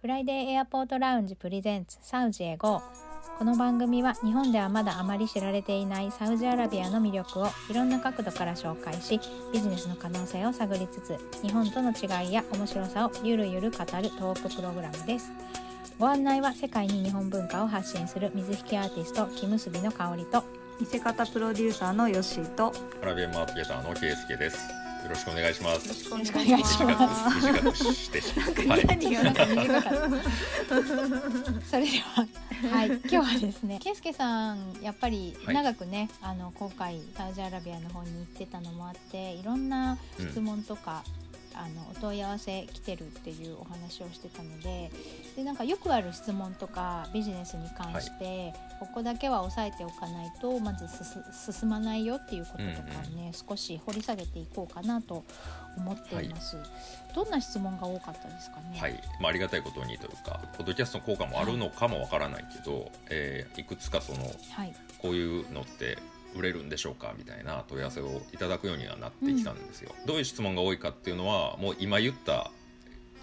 フライデーエアポートラウンジプレゼンツサウジへ GO この番組は日本ではまだあまり知られていないサウジアラビアの魅力をいろんな角度から紹介しビジネスの可能性を探りつつ日本との違いや面白さをゆるゆる語るトークプログラムですご案内は世界に日本文化を発信する水引アーティスト木結びの香りと見せ方プロデューサーのヨッシーとアラビアンマーケターのケイスケです。よろしくお願いします。よろしくお願いします。短くして、はい、何がなんか短かったそれでははい。今日はですねケイスケさんやっぱりはい。長くね、あの今回サウジアラビアの方に行ってたのもあっていろんな質問とか、あのお問い合わせ来てるっていうお話をしてたのででなんかよくある質問とかビジネスに関して、ここだけは押さえておかないとまず進進まないよっていうこととかをね、少し掘り下げていこうかなと思っています。どんな質問が多かったですかね？はい、まあありがたいことにというか、ポッドキャストの効果もあるのかもわからないけど、えーいくつかそのはい。こういうのって売れるんでしょうかみたいな問い合わせをいただくようにはなってきたんですよ。どういう質問が多いかっていうのはもう今言った、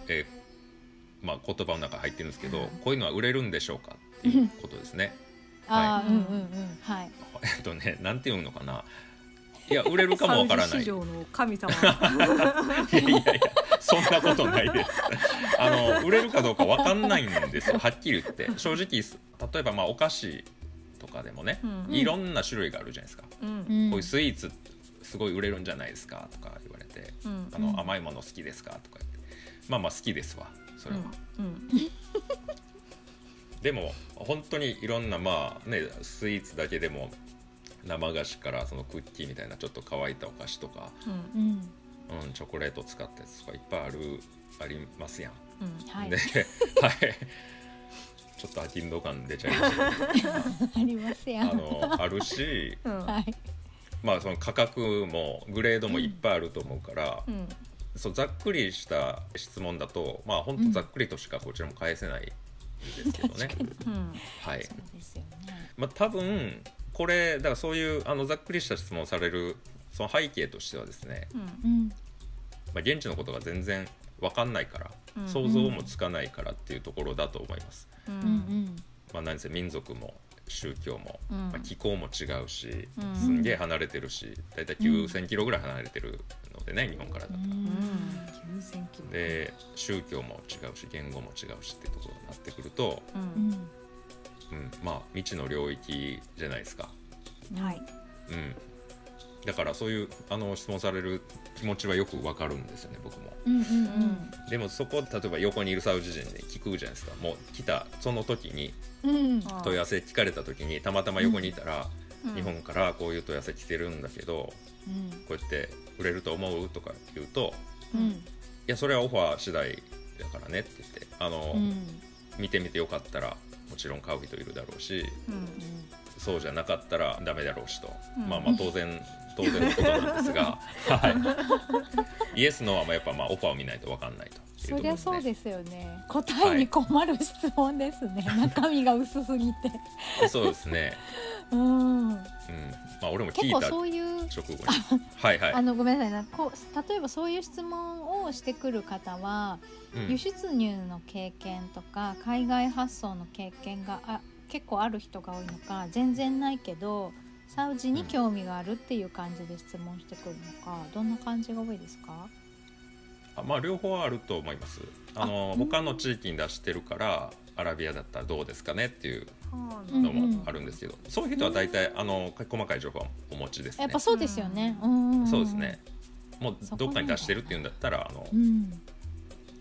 えーまあ、言葉の中に入ってるんですけど、こういうのは売れるんでしょうかっていうことですね。ああ、はいうんうんうんはい。えっとね、なんていうのかな。いや売れるかもわからない。神様いやいやいや、そんなことないです。あの売れるかどうかわかんないんですよ。はっきり言って、正直例えばまあお菓子とかでもね、うん。いろんな種類があるじゃないですか。うん。うんこういうスイーツすごい売れるんじゃないですかとか言われて、うん。あの、うん。甘いもの好きですかとか言って、まあまあ好きですわ。それは。うん。でも本当にいろんなまあねスイーツだけでも生菓子からそのクッキーみたいなちょっと乾いたお菓子とか、うんチョコレート使ったやつとかいっぱいあるありますやん。うん。はい。で、はい。ちょっと飽きんど感出ちゃいましたけど ありますやん。あのあるし、うんはい。まあその価格もグレードもいっぱいあると思うから、うんそうざっくりした質問だとまあ本当ざっくりとしかこちらも返せないんですけどね。うんはい。そうですよね。まあ多分これだからそういうあのざっくりした質問をされるその背景としてはですね、うんうんまあ現地のことが全然わかんないから、うん想像もつかないからっていうところだと思います。ううんんまあ、何せ民族も宗教も、うんまあ、気候も違うし、うんすんげえ離れてるし大体9,000キロぐらい離れてるのでね日本からだと。うん。うん9000キロで宗教も違うし言語も違うしっていうところになってくると、ううんんうん、まあ未知の領域じゃないですか。はい。うん、だからそういうあの質問される気持ちはよくわかるんですよね僕も。うんうんでもそこ例えば横にいるサウジ人で聞くじゃないですか。もう来たその時にうん。うん。問い合わせ聞かれた時にたまたま横にいたら、うん。日本からこういう問い合わせ来てるんだけどうん。こうやって売れると思う？とか言うとうん。いやそれはオファー次第だからねって言ってあの、うん。見てみてよかったらもちろん買う人いるだろうしうんそうじゃなかったらダメだろうしと、うんまあまあ当然当然のことなんですが、はい、イエスノーはまあやっぱまあオファーを見ないと分かんないというところそりゃそうねですよね。答えに困る質問ですね。中身が薄すぎて。そうですね、うん。うん、まあ俺も聞結構いたそういう。直後にはいはいあのごめんなさいなこう例えばそういう質問をしてくる方は、うん輸出入の経験とか海外発送の経験があ結構ある人が多いのか全然ないけどサウジに興味があるっていう感じで質問してくるのか、どんな感じが多いですか？あまあ両方あると思います。あのあ他の地域に出してるからアラビアだったらどうですかねっていううんのもあるんですけど、そういう人は大体あの細かい情報はお持ちですね。やっぱそうですよね。うんうんん。そうですね。もうどっかに出してるっていうんだったらあのうん、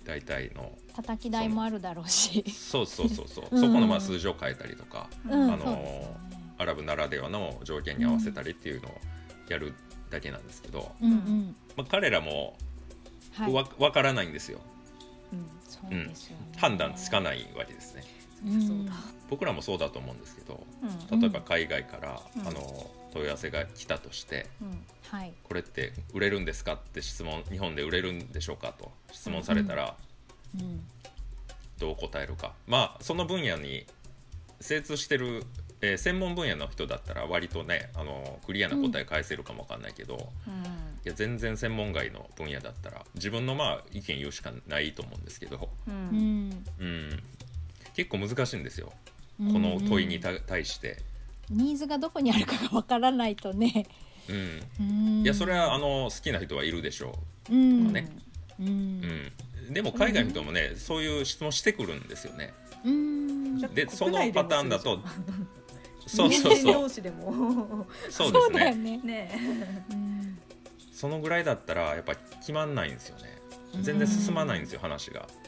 大体の叩き台もあるだろうし。そうそうそうそう、うんそこのまあ数字を変えたりとかうん、あのね。アラブならではの条件に合わせたりっていうのをやるだけなんですけど、うんうん。まあ、彼らもはい。わ分からないんですよ、そうですよね。判断つかないわけですねうん。そうだ僕らもそうだと思うんですけどうん例えば海外から、うんあの問い合わせが来たとしてうんはい。これって売れるんですかって質問日本で売れるんでしょうかと質問されたらうん。どう答えるか、まあその分野に精通してる、えー専門分野の人だったら割とねあのクリアな答え返せるかもわかんないけど、いや全然専門外の分野だったら自分のまあ意見言うしかないと思うんですけど、うんううんん。うん結構難しいんですよこの問いにた対して。ニーズがどこにあるかがわからないとね。うん、うん。いやそれはあの好きな人はいるでしょう。ん。とかね。うん。う、うん、でも海外の人もねそういう質問してくるんですよね。うん。でそのパターンだとそそうそうそう。同士でも。そうですだよね。ね。ねうん。そのぐらいだったらやっぱ決まんないんですよね。全然進まないんですよ話が。うん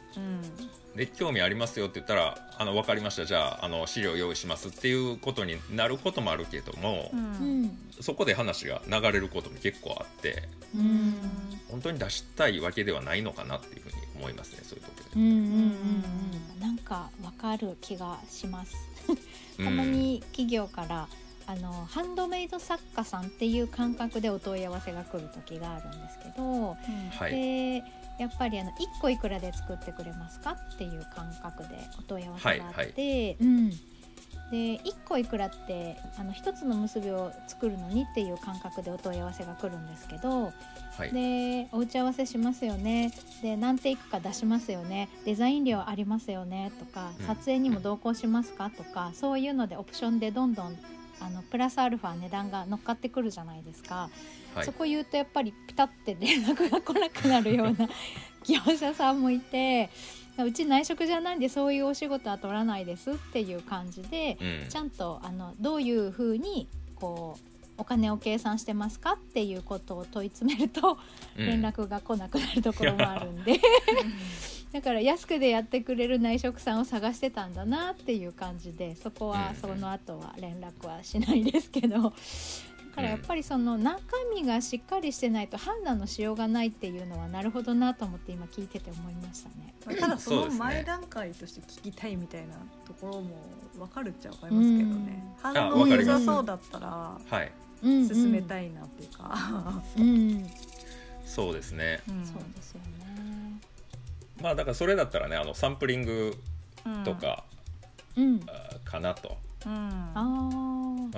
で興味ありますよって言ったら「あの分かりました。じゃああの資料用意します」っていうことになることもあるけども、うんうん。そこで話が流れることも結構あってうん。本当に出したいわけではないのかなっていうふうに思いますねそういうところで。うんうんうんうん。なんかわかる気がします。うん。たまに企業からあのハンドメイド作家さんっていう感覚でお問い合わせが来る時があるんですけど、はい。でやっぱりあの1個いくらで作ってくれますかっていう感覚でお問い合わせがあって、うん、で1個いくらってあの1つの結びを作るのにっていう感覚でお問い合わせが来るんですけど、はい。でお打ち合わせしますよね。で何テイクか出しますよね。デザイン料ありますよね。とかうん。撮影にも同行しますか？とかそういうのでオプションでどんどんあのプラスアルファ値段が乗っかってくるじゃないですか、はい。そこ言うとやっぱりピタって連絡が来なくなるような 業者さんもいてうち内職じゃないんでそういうお仕事は取らないですっていう感じでうん。ちゃんとあのどういうふうにこうお金を計算してますかっていうことを問い詰めるとうん。連絡が来なくなるところもあるんで、だから安くでやってくれる内職さんを探してたんだなっていう感じでそこはうんその後は連絡はしないですけど。だからやっぱりその中身がしっかりしてないと判断のしようがないっていうのはなるほどなと思って今聞いてて思いましたね。まあただその前段階として聞きたいみたいなところも分かるっちゃ分かりますけどね、あ反応良さそうだったら進めたいなっていうか、そうですね。うんそうですよね。まあだからそれだったらねあのサンプリングと、か、うん、かなと、うん。うんああ、うん、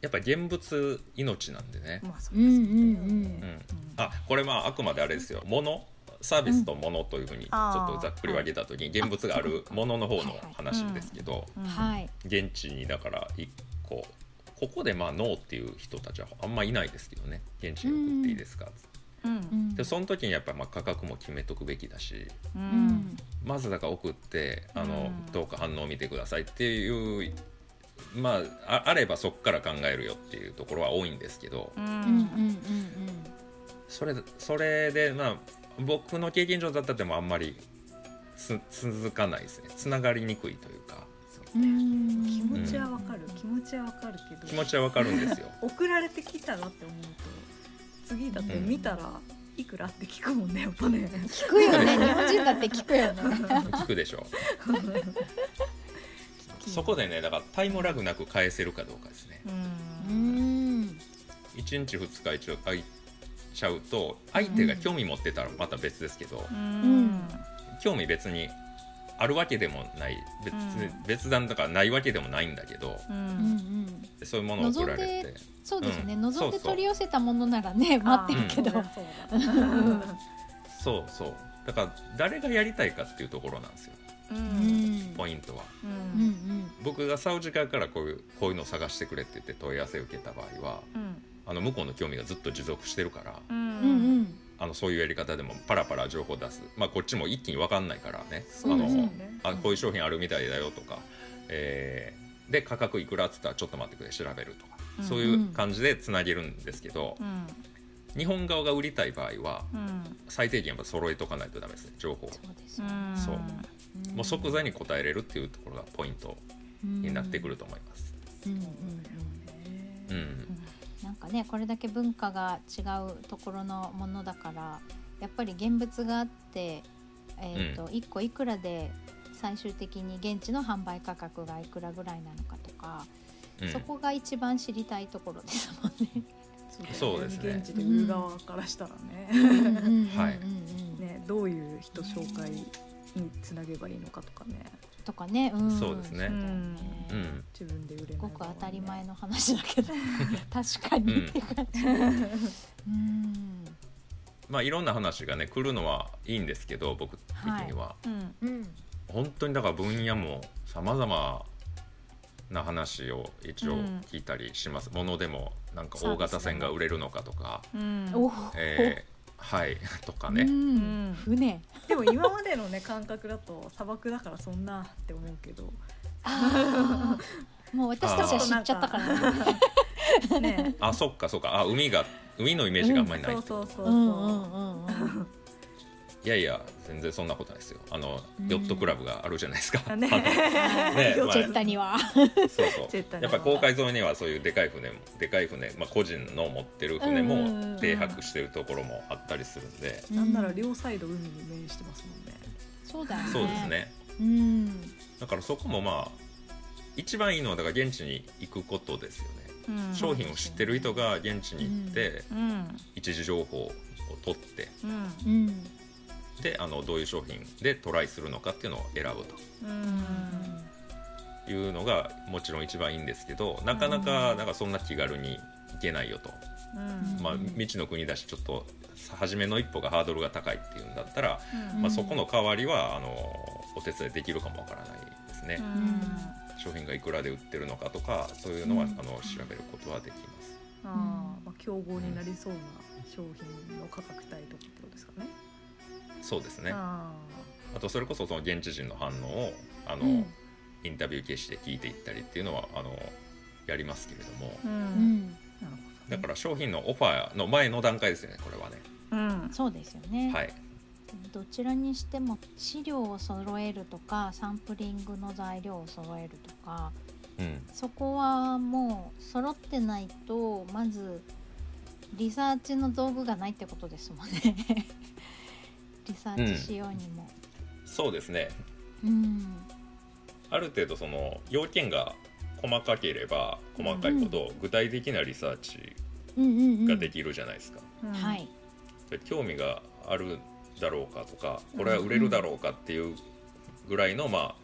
やっぱ現物命なんでね、まあそううんうんですよねうん。あこれまああくまであれですよ。物サービスと物というふうにちょっとざっくり分けた時に現物があるものの方の話ですけど現地にだから1個ここでまあノーっていう人たちはあんまいないですけどね。現地に送っていいですか、うんうんでその時にやっぱまあ価格も決めとくべきだしううん。んまずだから送ってあの、うん。どうか反応を見てくださいっていうまあああればそこから考えるよっていうところは多いんですけどうん。それそれでまあ僕の経験上だったってもあんまりつ続かないですね。つながりにくいというか。う気持ちは分かる。気持ちは分かるけど。気持ちはわかるんですよ。送られてきたらって思うと次だって見たらいくらって聞くもんねやっぱね。聞くよね。日本人だって聞くよね。聞くでしょ。そこでねだからタイムラグなく返せるかどうかですね。ううん。ん1日2日一応空いちゃうと相手が興味持ってたらまた別ですけど、うん。興味別にあるわけでもない。別,、うん。別段だからないわけでもないんだけどううんうん。んそういうものを送られて。そうですね、うん。望んで取り寄せたものならね待ってるけど、そうだそうだそう。そうだから誰がやりたいかっていうところなんですよ。ポイントは。ううんうん。ん僕がサウジ側からこういうこういうのを探してくれって言って問い合わせを受けた場合はうん。あの向こうの興味がずっと持続してるからうんあのそういうやり方でもパラパラ情報出す、まあ、こっちも一気に分かんないからね。あのあこういう商品あるみたいだよとか、えーで価格いくらっつったらちょっと待ってくれ。調べるとか、うん。そういう感じでつなげるんですけど、うん。日本側が売りたい場合はうん。最低限やっぱ揃えとかないとダメですね。情報を。そうですよ、う。もう即座に答えれるっていうところがポイントになってくると思います。うん、なんかねこれだけ文化が違うところのものだからやっぱり現物があって、えーと1個いくらで最終的に現地の販売価格がいくらぐらいなのかとか、うん。そこが一番知りたいところですもんね。そうですね。現地で売る側からしたらね。はい ねどういう人紹介につなげばいいのかとかねとかね、うん、そうですね。うん。自分で売れないごく当たり前のの話だけど。確かに。って感じ。うん。まあいろんな話がね来るのはいいんですけど僕的には、うんうん。本当にだから分野も様々な話を一応うん。聞いたりします、ものでもなんか大型船が売れるのかとか、うん。おえーはい。とかね、ん。ん。船でも今までのね感覚だと砂漠だからそん。なって思うけどあーもう私たちは知っちゃったからねあそっかそっかあ海が海のイメージがあん。まりない、そうそうそうそう、うん。うん。うん。いやいや全然そん。なことないですよあのうん。ヨットクラブがあるじゃないですか、ねねまあジェッタにはそうそうやっぱり公海沿いにはそういうでかい船もでかい船、まあ、個人の持ってる船も停泊してるところもあったりするんで、なんなら両サイド海に面してますもんね。そうだよね。そうですね。うん。だからそこもまあ一番いいのはだから現地に行くことですよね、うん。商品を知ってる人が現地に行って、うん。一時情報を取ってうん。うん。であのどういう商品でトライするのかっていうのを選ぶううん。んというのがもちろん一番いいんですけどなかなかなんかそんな気軽に行けないよと、うん。まあ、未知の国だしちょっと初めの一歩がハードルが高いっていうんだったら、うん。まあ、そこの代わりはあのお手伝いできるかもわからないですね、商品がいくらで売ってるのかとかそういうのは、うん。あの調べることはできます。あーまあ競合になりそうな商品の価格帯とかってことですかね。そうですね。ああとそれこそその現地人の反応をあの、うん。インタビュー形式で聞いていったりっていうのはあのやりますけれども。ーううんん。なるほどだから商品のオファーの前の段階ですよねこれはね。うん。そうですよね、はい。どちらにしても資料を揃えるとかサンプリングの材料を揃えるとかうん。そこはもう揃ってないとまずリサーチの道具がないってことですもんね。リサーチしようにも。そうですね。うん。ある程度その要件が細かければ細かいほど具体的なリサーチができるじゃないですか、うん。はい。で興味があるだろうかとかこれは売れるだろうかっていうぐらいのまあ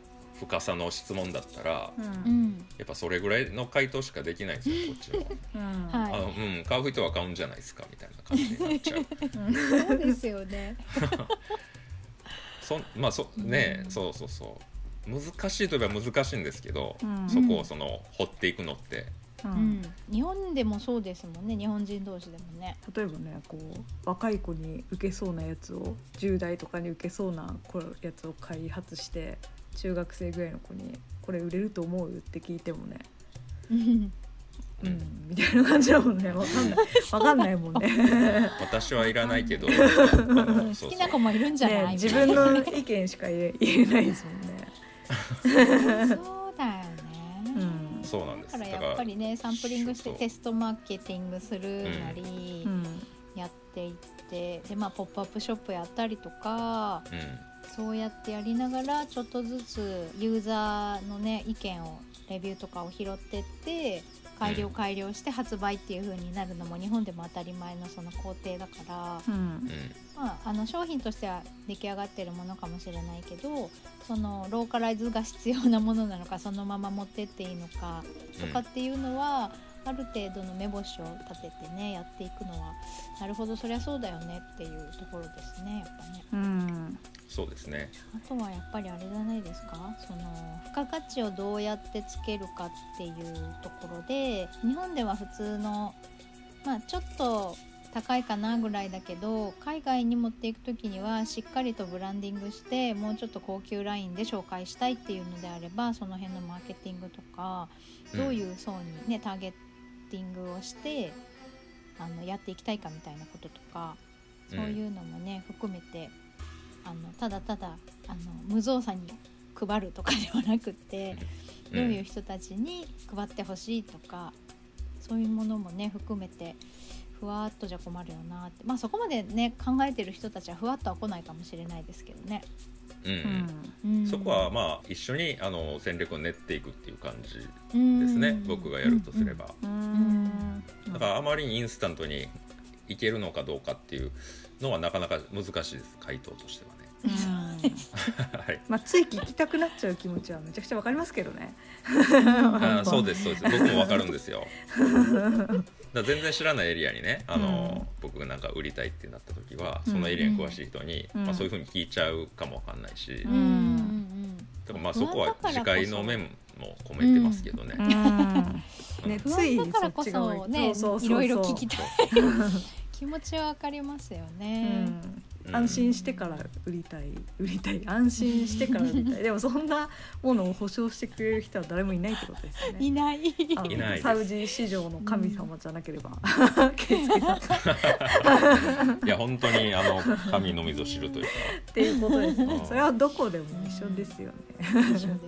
深さの質問だったらううん。んやっぱそれぐらいの回答しかできないんですよこっちも うん。はいあのうん買う人は買うんじゃないですかみたいな感じになっちゃう。そうですよね。そんまあそね、うんそうそうそう難しいといえば難しいんですけど、うん。そこをその掘っていくのって。ううん。ん日本でもそうですもんね日本人同士でもね。例えばねこう若い子に受けそうなやつを10代とかに受けそうなこやつを開発して中学生ぐらいの子に「これ売れると思う?」って聞いてもね。うん「うん」みたいな感じだもんね。わかんない。わかんないもんね。私はいらないけど。好きな子もいるんじゃない、ね自分の意見しか言え言えないですもんね。そうだよね、うん。そうなんです。だからやっぱりねサンプリングしてそうテストマーケティングするなりうん。やっていって、でまあポップアップショップやったりとかうん。そうやってやりながらちょっとずつユーザーのね意見をレビューとかを拾ってって改良うん改良して発売っていう風になるのも日本でも当たり前のその工程だから、うんうん。まあ、あの商品としては出来上がってるものかもしれないけどそのローカライズが必要なものなのかそのまま持ってっていいのかとかっていうのは、ある程度の目星を立ててねやっていくのはなるほどそりゃそうだよねっていうところですねやっぱね。うん。そうですね。あとはやっぱりあれじゃないですか？その付加価値をどうやってつけるかっていうところで日本では普通のまあちょっと高いかなぐらいだけど海外に持っていく時にはしっかりとブランディングしてもうちょっと高級ラインで紹介したいっていうのであればその辺のマーケティングとかどういう層にねターゲッティングをしてあのやっていきたいかみたいなこととかそういうのもね、含めてあのただただあの無造作に配るとかではなくって、うん。どういう人たちに配ってほしいとかそういうものもね含めてふわっとじゃ困るよなって。まあそこまでね考えてる人たちはふわっとは来ないかもしれないですけどね。そこはまあ一緒にあの戦略を練っていくっていう感じでですね、僕がやるとすれば、うん。だからあまりにインスタントにいけるのかどうかっていうのはなかなか難しいです回答としてはね。うんはい まあつい聞きたくなっちゃう気持ちはめちゃくちゃわかりますけどね。あーそうですそうです。僕もわかるんですよ。だから全然知らないエリアにねあの、僕がなんか売りたいってなった時はそのエリアに詳しい人に、うん。まあ、そういうふうに聞いちゃうかもわかんないし、うん。うんうんでもまあそこは自戒の面も込めてますけどね。ね、不つい安だからこっち側そねいろいろ聞きたい。気持ちはわかりますよね。うん安心してから売りたい売りたい安心してから売りたい。でもそんなものを保証してくれる人は誰もいないってことですよね。いない。サウジ市場の神様じゃなければ、圭介さん。っいや本当にあの神のみぞ知るというか、ていうことですね。うん。それはどこでも一緒ですよね、一緒ですよね。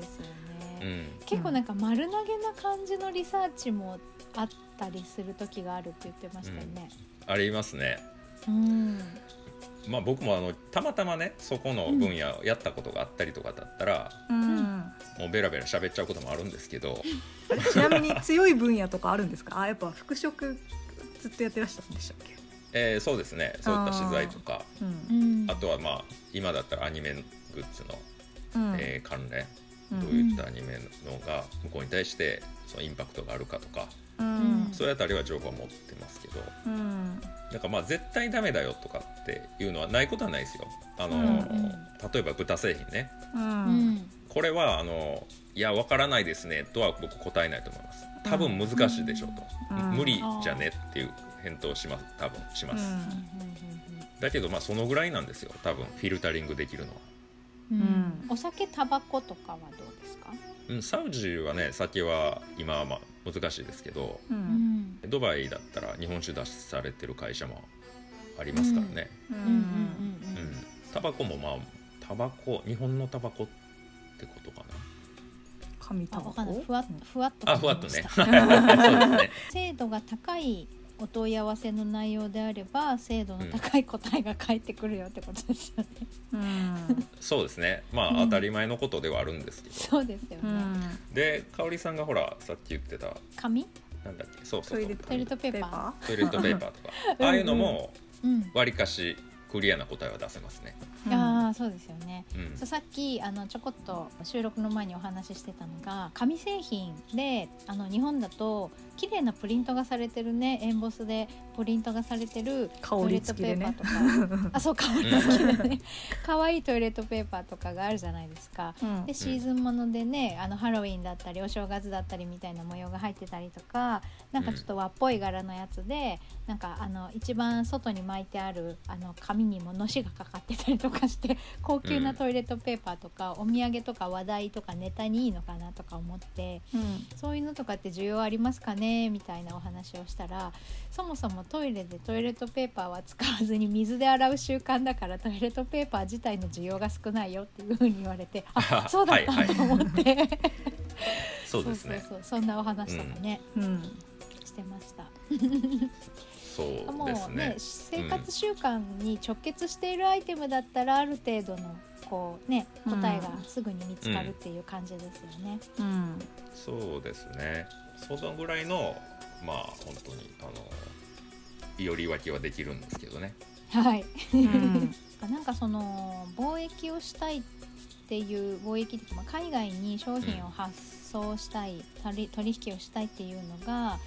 うん、結構なんか丸投げな感じのリサーチもあったりする時があるって言ってましたよね。ありますね。うん。まあ僕もあのたまたまねそこの分野をやったことがあったりとかだったら、うん。もうベラベラ喋っちゃうこともあるんですけど、ちなみに強い分野とかあるんですか？あやっぱ服飾ずっとやってらしたんでしたっけ、えーそうですね。そういった資材とか。ううん。ん。あとはまあ今だったらアニメグッズの、うん。えー関連。うん。どういったアニメのが向こうに対してそのインパクトがあるかとか、うん。そういうあたりは情報は持ってますけど。うん。なんかまあ絶対ダメだよとかっていうのはないことはないですよ。あの、うん。例えば豚製品ね。ううん。ん。これはあのいやわからないですねとは僕答えないと思います。多分難しいでしょうと、うん。無理じゃねっていう返答をします。多分します、うん。だけどまあそのぐらいなんですよ。多分フィルタリングできるのは、うん。うん。お酒タバコとかはどうですか？うん、サウジはね酒は今はまあ難しいですけどううん。ん。ドバイだったら日本酒出されてる会社もありますからね、ううんうんうんうん。タバコもまあタバコ日本のタバコってことかあ、神タバコ？わかんない。ふわっふわっとなあふわっとね。ね。精度が高いお問い合わせの内容であれば精度の高い答えが返ってくるよってことですよね。うん。そうですね。まあうん。当たり前のことではあるんですけど、そうですよね。うん。で香織さんがほらさっき言ってた。紙？なんだっけ？そうそうそう。トイレットペーパトイレットペーパーとか。うん。ああいうのもうん。わりかしクリアな答えは出せますね、ああそうですよね。うん。そうさっきあのちょこっと収録の前にお話ししてたのが紙製品であの日本だと綺麗なプリントがされてるねエンボスでプリントがされてるトイレットペーパーとか、あそう香り付きでね。可愛いトイレットペーパーとかがあるじゃないですか。うん。でシーズンものでねあのハロウィンだったりお正月だったりみたいな模様が入ってたりとかなんかちょっと和っぽい柄のやつで、なんかあの一番外に巻いてあるあの紙にものしがかかってたりとかして高級なトイレットペーパーとか、お土産とか話題とかネタにいいのかなとか思ってうん。そういうのとかって需要ありますかね？みたいなお話をしたらそもそもトイレでトイレットペーパーは使わずに水で洗う習慣だからトイレットペーパー自体の需要が少ないよっていうふうに言われてあ そうだったと思って、そうですね。そうそうそう。そんなお話とかね、うん。してました。そうもうですね。ね生活習慣に直結しているアイテムだったらある程度のこうね答えがすぐに見つかるっていう感じですよね。うん。そうですね。そのぐらいのまあ本当にあのより分けはできるんですけどね。はい。うん。なんかその貿易をしたいっていう貿易って海外に商品を発送したい、取り取引をしたいっていうのが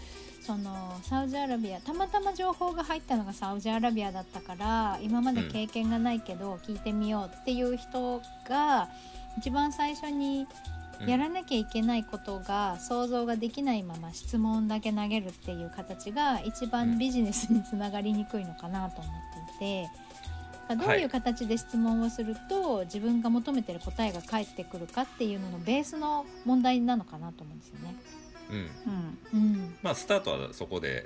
そのサウジアラビアたまたま情報が入ったのがサウジアラビアだったから今まで経験がないけど聞いてみようっていう人が一番最初にうんやらなきゃいけないことが想像ができないまま質問だけ投げるっていう形が一番ビジネスにつながりにくいのかなと思っていて。どういう形で質問をすると、自分が求めてる答えが返ってくるかっていうののベースの問題なのかなと思うんですよね。うん。うん。うん、まあスタートはそこで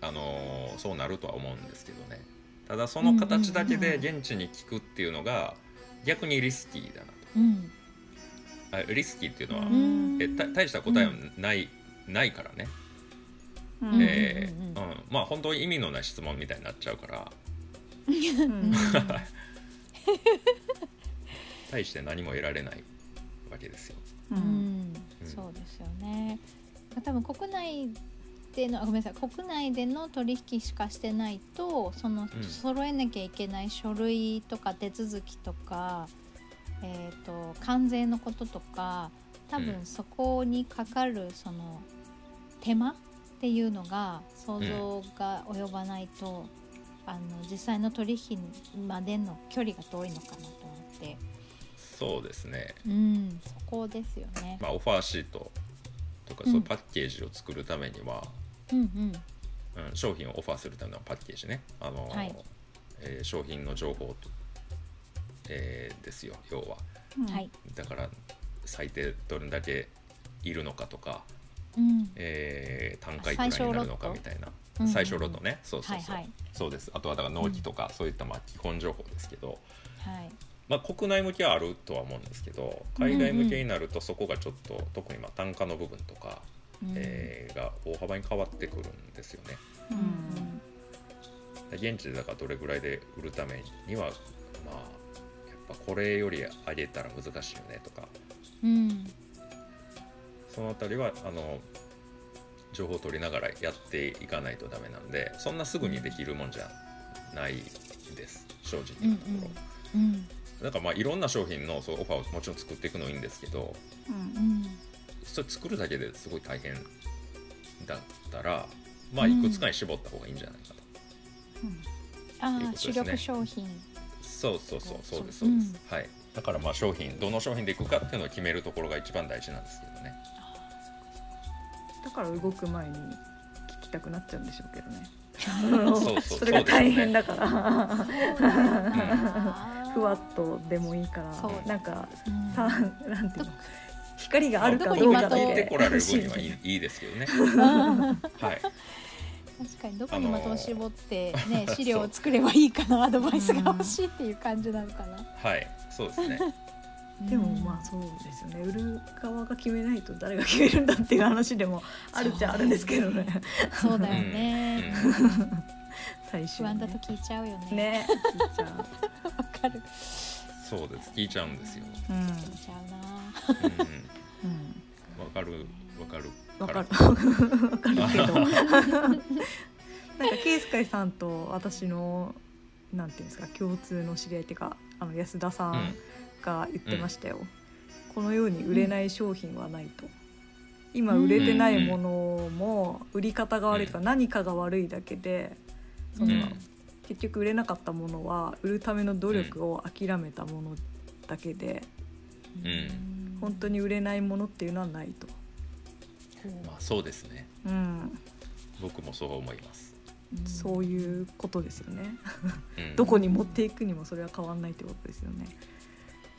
あのーそうなるとは思うんですけどね。ただその形だけで現地に聞くっていうのが逆にリスキーだなと。うん、あリスキーっていうのは、うん。えた大した答えはない、ないからね、うん。えうんまあ本当に意味のない質問みたいになっちゃうから。う ん大して何も得られないわけですよ。ううん。ん。そうですよね。多分国内でのあごめんなさい国内での取引しかしてないとそのうん揃えなきゃいけない書類とか手続きとか、えー、と関税のこととか多分うんそこにかかるその手間っていうのが想像が及ばないと、あの実際の取引までの距離が遠いのかなと思って。そうですね、うん、そこですよね。まあ、オファーシートとかうんそういうパッケージを作るためには、うんうん。うん商品をオファーするためのパッケージね、あのはい。えー商品の情報と、えーですよ要は。うん。はい。だから最低どれだけいるのかとか、うん。えー単価いくらになるのかみたいな。うんうん。最小ロットね、そうそうそう、はいはい。そうです。あとはだから納期とか、そういったまあ基本情報ですけど、はい。まあ、国内向けはあるとは思うんですけど海外向けになるとそこがちょっと、特にまあ単価の部分とか、うん。えーが大幅に変わってくるんですよね。うんうん現地でだからどれぐらいで売るためにはまあやっぱこれより上げたら難しいよねとか。うん。そのあたりはあの情報を取りながらやっていかないとダメなんでそんなすぐにできるもんじゃないです正直なところ。うんなんかまあいろんな商品のそうオファーをもちろん作っていくのいいんですけどうんうん。それ作るだけですごい大変だったらまあいくつかに絞った方がいいんじゃないかと、ああということですね。主力商品。そうそうそうそうですそうそうです、はい。だからまあ商品どの商品でいくかっていうのを決めるところが一番大事なんですけどね。だから動く前に聞きたくなっちゃうんでしょうけどね。そうそうそ れが大変だからふわっとでもいいからなんかうん。さなんていうの？光があるかどうかだにまと聞いてけこられる分にはいいいいですけどね。はい。確かにどこに的を絞ってね、資料を作ればいいかのアドバイスが欲しいっていう感じなのかな。はい。そうですね。でもまあそうですよね。売る側が決めないと誰が決めるんだっていう話でもあるっちゃあるんですけどね。そうだようん。ね。最終不安だと聞いちゃうよね。ね。聞いちゃわかる。そうです。聞いちゃうんですよ。ううん聞いちゃうな。うん。うんわかるわかるわかる。らわかるけど。なんかケイスカイさんと私のなんていうんですか共通の知り合いっていうかあの安田さうんんが言ってましたよ、このように売れない商品はないと、今売れてないものも売り方が悪いとか何かが悪いだけでその、うん結局売れなかったものは売るための努力を諦めたものだけで、うん本当に売れないものっていうのはないと。まあそうですねうん僕もそう思います、そういうことですよね。うん、どこに持っていくにもそれは変わんないってことですよね。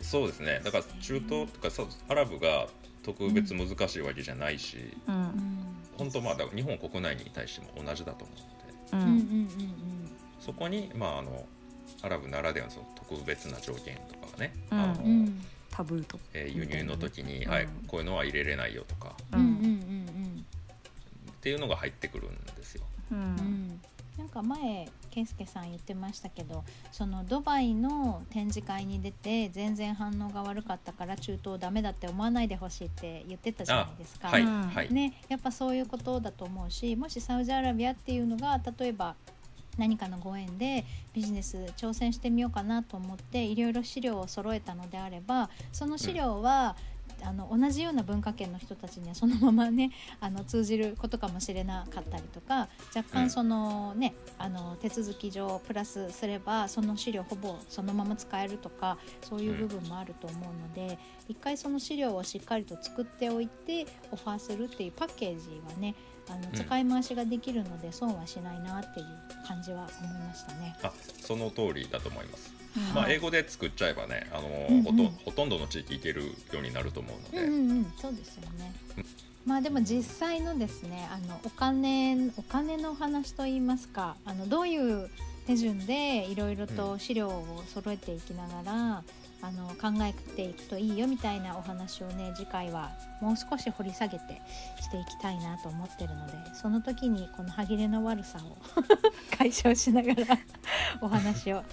そうですねだから中東とかアラブが特別難しいわけじゃないし、ううんん。本当まあだから日本国内に対しても同じだと思うのでううんうんうんん。そこにまああのアラブならではのその特別な条件とかがね、うんあのうんうんタブーと。えー輸入の時に、うんはい、こういうのは入れれないよとかうんうんうんっていうのが入ってくるんですよ。う。んか前健介さん言ってましたけどそのドバイの展示会に出て全然反応が悪かったから中東ダメだって思わないでほしいって言ってたじゃないですか。はい、うんはい、ね、やっぱそういうことだと思うしもしサウジアラビアっていうのが例えば何かのご縁でビジネス挑戦してみようかなと思っていろいろ資料を揃えたのであればその資料は、あの同じような文化圏の人たちにはそのままね あの通じることかもしれなかったりとか若うん干そのね、あの手続き上プラスすればその資料ほぼそのまま使えるとかそういう部分もあると思うので、一回その資料をしっかりと作っておいてオファーするっていうパッケージはねあのん使い回しができるので損はしないなっていう感じは思いましたね。あその通りだと思います。うん。まあ、英語で作っちゃえばね、あのうんうん。ほとほとんどの地域行けるようになると思うので、うんうんうん、そうですよね。まあでも実際のですね、あのお金お金のお話といいますか、あのどういう手順でいろいろと資料を揃えていきながら、あの考えていくといいよみたいなお話をね次回はもう少し掘り下げてしていきたいなと思ってるのでその時にこの歯切れの悪さを 解消しながら お話を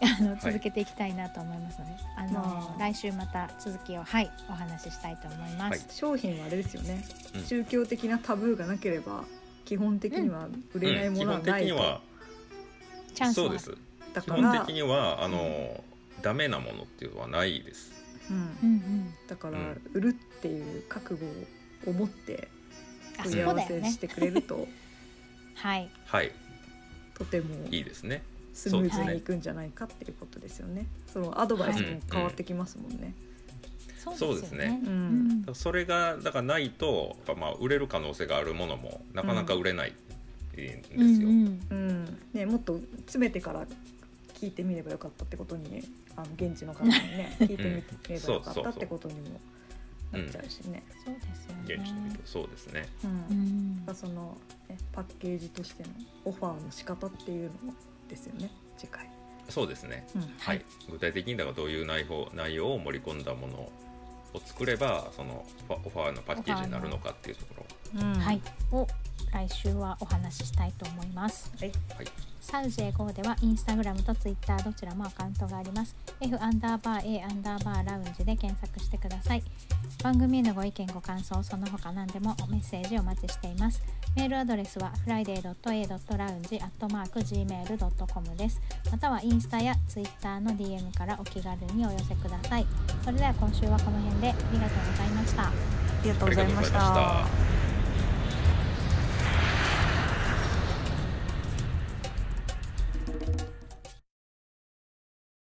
あの続けていきたいなと思いますので、あのまあ来週また続きをはいお話ししたいと思います。はい商品はあれですよね、うん宗教的なタブーがなければ基本的には売れないうん基本ものはないと、的にはチャンスはそうです。だから基本的にはあの、ダメなものっていうのはないです。うんうんうん。だから、うん売るっていう覚悟を持ってあ問い合わせし。てくれると、はい。はい、とてもいいですね。スムーズにいくんじゃないかっていうことですよね。そのアドバイスも変わってきますもんね。そうですねんんそれがだからないとまあ売れる可能性があるものもなかなか売れないんですよ。うんうんうんね、もっと詰めてから聞いてみればよかったってことにあの現地の方にね 聞いてみればよかったってことにもなっちゃうしね。そうですよね現地の人そうですね。うんうんその、ね、パッケージとしてのオファーの仕方っていうのですよね次回。そうですね。うんはい、具体的にだからどういう内容内容を盛り込んだものを作ればそのオファーのパッケージになるのかっていうところ。うんはい、を来週はお話ししたいと思います。はいはいサウジエゴではインスタグラムとツイッターどちらもアカウントがあります。F アンダーバー A アンダーバーラウンジで検索してください。番組へのご意見ご感想その他何でもメッセージお待ちしています。メールアドレスは friday.a.lounge.gmail.com です。またはインスタやツイッターの DM からお気軽にお寄せください。それでは今週はこの辺でありがとうございました。ありがとうございました。